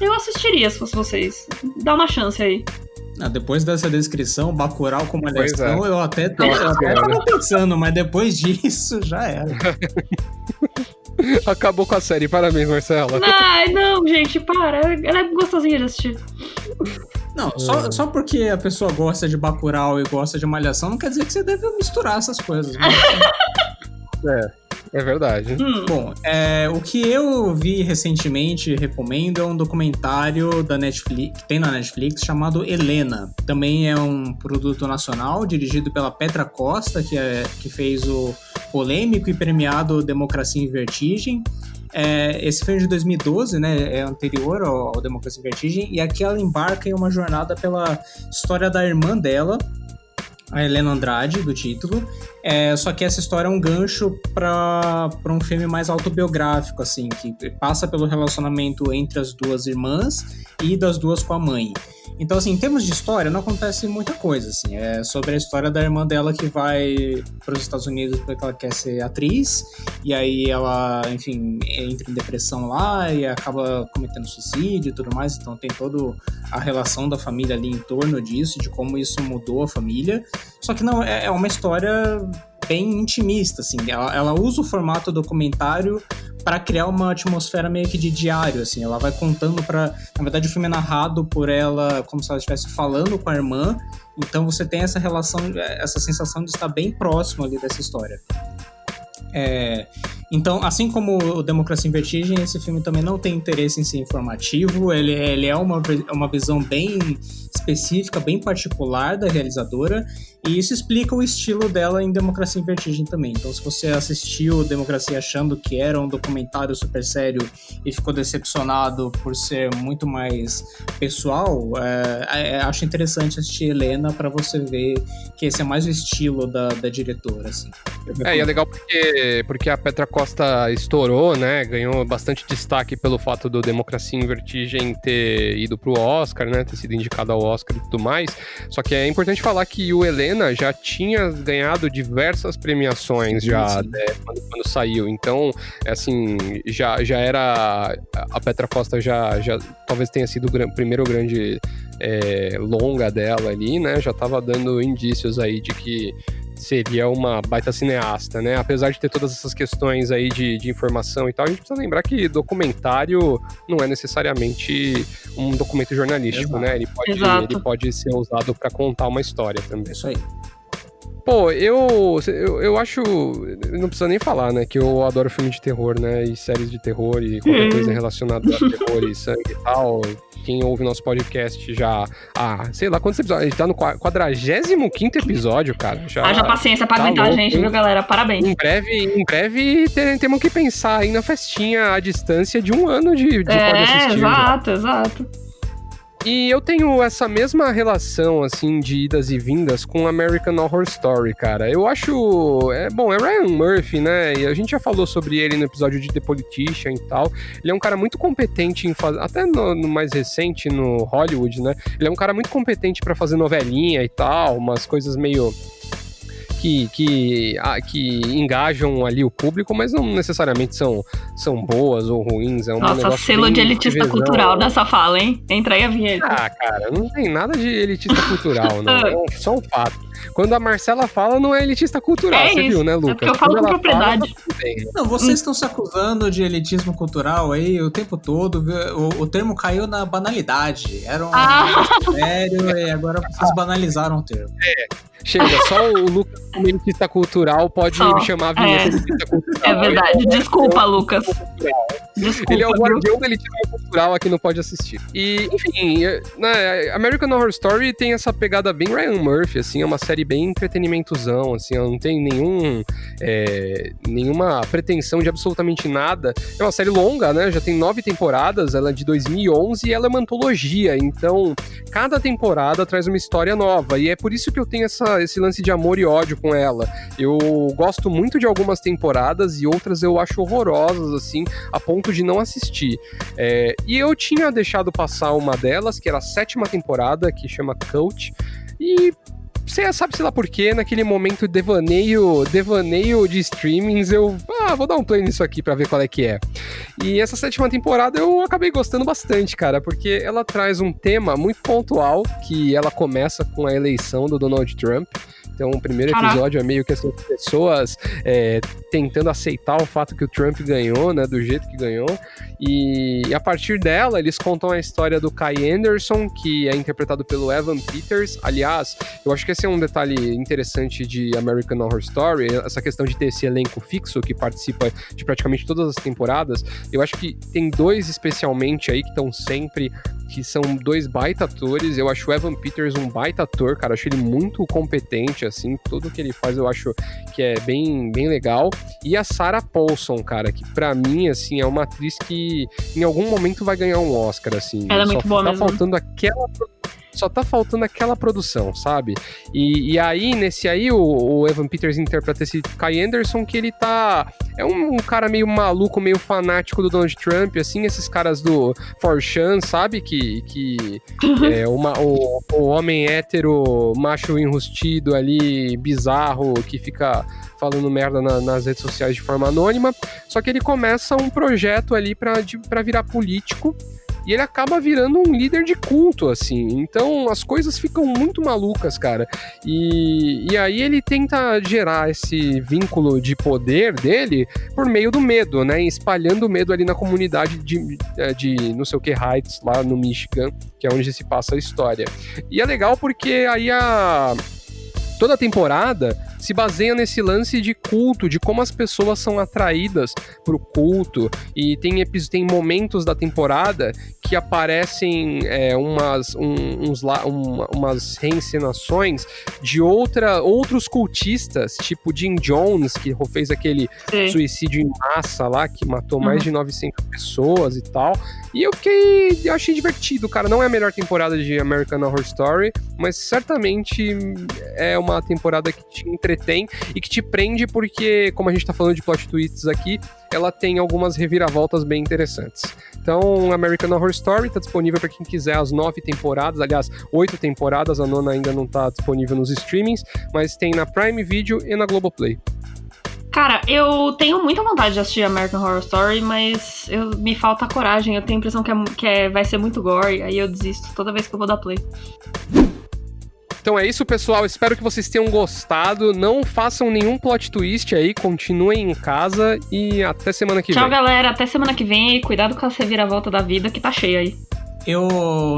eu assistiria se fosse vocês. Dá uma chance aí. Ah, depois dessa descrição, Bacurau com Pois malhação, eu até, tô, eu até tava pensando, mas depois disso já era. Acabou com a série. Parabéns, Marcela. Ai, não, gente, para. Ela é gostosinha de assistir. Não, só, só porque a pessoa gosta de Bacurau e gosta de malhação, não quer dizer que você deve misturar essas coisas. Mas, É verdade. Hum. Bom, é, o que eu vi recentemente e recomendo é um documentário da Netflix, que tem na Netflix, chamado Helena. Também é um produto nacional, dirigido pela Petra Costa, que, é, que fez o polêmico e premiado Democracia em Vertigem. É, esse filme de 2012, né? É anterior ao, ao Democracia em Vertigem, e aqui ela embarca em uma jornada pela história da irmã dela, a Helena Andrade, do título. É, só que essa história é um gancho para um filme mais autobiográfico, assim, que passa pelo relacionamento entre as duas irmãs e das duas com a mãe. Então, assim, em termos de história, não acontece muita coisa, assim. É sobre a história da irmã dela que vai para os Estados Unidos porque ela quer ser atriz, e aí ela, enfim, entra em depressão lá e acaba cometendo suicídio e tudo mais. Então, tem toda a relação da família ali em torno disso, de como isso mudou a família. Só que não, é é uma história bem intimista, assim. Ela, ela usa o formato documentário para criar uma atmosfera meio que de diário, assim. Ela vai contando para, na verdade, o filme é narrado por ela como se ela estivesse falando com a irmã. Então você tem essa relação, essa sensação de estar bem próximo ali dessa história. É, então, assim como o Democracia em Vertigem, esse filme também não tem interesse em ser informativo, ele, ele é uma, uma visão bem específica, bem particular da realizadora, e isso explica o estilo dela em Democracia em Vertigem também. Então, se você assistiu Democracia achando que era um documentário super sério e ficou decepcionado por ser muito mais pessoal, é, é, acho interessante assistir Helena para você ver que esse é mais o estilo da, da diretora, assim. É, e é legal porque, porque a Petra Costa estourou, né? Ganhou bastante destaque pelo fato do Democracia em Vertigem ter ido pro Oscar, né? Ter sido indicado ao Oscar e tudo mais. Só que é importante falar que o Helena já tinha ganhado diversas premiações Sim, já sim. né, quando, quando saiu. Então, é assim, já, já era. A Petra Costa já, já talvez tenha sido o gran- primeiro grande é, longa dela ali, né? Já tava dando indícios aí de que seria uma baita cineasta, né? Apesar de ter todas essas questões aí de, de informação e tal, a gente precisa lembrar que documentário não é necessariamente um documento jornalístico, Exato. né? Ele pode, Exato. ele pode ser usado para contar uma história também. Isso aí. Pô, eu, eu, eu acho. Não precisa nem falar, né? Que eu adoro filme de terror, né? E séries de terror e qualquer Hum. coisa relacionada a terror e sangue e tal. Quem ouve nosso podcast já. Ah, sei lá quantos episódios. A gente tá no qua- 45 episódio, cara. Já, Haja paciência pra tá aguentar a gente, viu, galera? Parabéns. Em breve, em breve te- temos que pensar aí na festinha à distância de um ano de, de É, já. exato, exato. E eu tenho essa mesma relação, assim, de idas e vindas com American Horror Story, cara. Eu acho. É, bom, é Ryan Murphy, né? E a gente já falou sobre ele no episódio de The Politician e tal. Ele é um cara muito competente em fazer. Até no, no mais recente, no Hollywood, né? Ele é um cara muito competente pra fazer novelinha e tal, umas coisas meio. Que, que, ah, que engajam ali o público, mas não necessariamente são, são boas ou ruins. É um Nossa, selo de elitista TVzão. cultural nessa fala, hein? Entra aí a vinheta. Ah, cara, não tem nada de elitista cultural, não. É só um fato. Quando a Marcela fala, não é elitista cultural, É você isso. viu, né, Lucas? É porque eu falo Quando com propriedade. Fala, tá. Não, vocês estão se acusando de elitismo cultural aí o tempo todo. O, o termo caiu na banalidade. Era um Ah. sério e agora vocês banalizaram o termo. Chega, só o Lucas, como elitista cultural, pode Só, chamar a vinheta é. elitista cultural. É verdade. É Desculpa, Lucas. Desculpa. Ele é o guardião do elitismo cultural aqui no Pode Assistir. E, enfim, é, né, American Horror Story tem essa pegada bem Ryan Murphy, assim, é uma série bem entretenimentozão, assim, não tem nenhum, é, nenhuma pretensão de absolutamente nada. É uma série longa, né, já tem nove temporadas, ela é de 2011 e ela é uma antologia, então cada temporada traz uma história nova, e é por isso que eu tenho essa, esse lance de amor e ódio com ela. Eu gosto muito de algumas temporadas e outras eu acho horrorosas, assim, a ponto de não assistir. É, e eu tinha deixado passar uma delas, que era a sétima temporada, que chama Coach, e você sabe, sei lá por quê, naquele momento devaneio, devaneio de streamings, eu, ah, vou dar um play nisso aqui pra ver qual é que é. E essa sétima temporada eu acabei gostando bastante, cara, porque ela traz um tema muito pontual, que ela começa com a eleição do Donald Trump. Então, o primeiro Caraca. episódio é meio que essas pessoas é, tentando aceitar o fato que o Trump ganhou, né, do jeito que ganhou. E, e a partir dela, eles contam a história do Kai Anderson, que é interpretado pelo Evan Peters. Aliás, eu acho que esse é um detalhe interessante de American Horror Story, essa questão de ter esse elenco fixo que participa de praticamente todas as temporadas. Eu acho que tem dois especialmente aí que estão sempre, que são dois baita atores. Eu acho o Evan Peters um baita ator, cara. Eu acho ele muito competente, assim. Tudo que ele faz eu acho que é bem, bem legal. E a Sarah Paulson, cara, que pra mim, assim, é uma atriz que em algum momento vai ganhar um Oscar, assim. Ela é muito boa tá mesmo. faltando aquela só tá faltando aquela produção, sabe? E, e aí, nesse aí, o, o Evan Peters interpreta esse Kai Anderson, que ele tá. É um, cara meio maluco, meio fanático do Donald Trump, assim, esses caras do Forchan, sabe? Que, que é uma, o, o homem hétero, macho enrustido ali, bizarro, que fica falando merda na- nas redes sociais de forma anônima. Só que ele começa um projeto ali pra virar político. E ele acaba virando um líder de culto, assim. Então as coisas ficam muito malucas, cara. E, e aí ele tenta gerar esse vínculo de poder dele por meio do medo, né? Espalhando o medo ali na comunidade de, eh, de não sei o que Heights, lá no Michigan, que é onde se passa a história. E é legal porque aí a. Toda a temporada se baseia nesse lance de culto, de como as pessoas são atraídas pro culto. E tem, tem momentos da temporada que aparecem é, umas, um- uns, umas reencenações de outra, outros cultistas, tipo Jim Jones, que fez aquele Sim. suicídio em massa lá, que matou mais de 900 pessoas e tal. E eu fiquei. Eu achei divertido, cara. Não é a melhor temporada de American Horror Story, mas certamente é uma temporada que te entretém e que te prende, porque, como a gente tá falando de plot twists aqui, ela tem algumas reviravoltas bem interessantes. Então, American Horror Story tá disponível para quem quiser as nove temporadas, aliás, oito temporadas, a nona ainda não tá disponível nos streamings, mas tem na Prime Video e na Globoplay. Cara, eu tenho muita vontade de assistir American Horror Story, mas eu, me falta coragem. Eu tenho a impressão que, é, que é- vai ser muito gore, aí eu desisto toda vez que eu vou dar play. Então é isso, pessoal. Espero que vocês tenham gostado. Não façam nenhum plot twist aí. Continuem em casa e até semana que Tchau, vem. galera. Até semana que vem e cuidado com a reviravolta da vida que tá cheia aí. Eu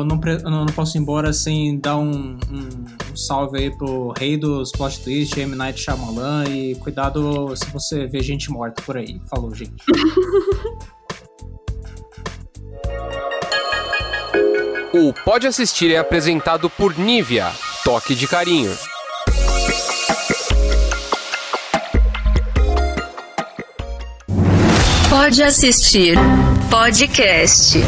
não, não posso ir embora sem dar um, um- um salve aí pro rei dos plot twist, M. Night Shyamalan, e cuidado se você vê gente morta por aí. Falou, gente. O Pode Assistir é apresentado por Nivea. Toque de carinho. Pode assistir podcast.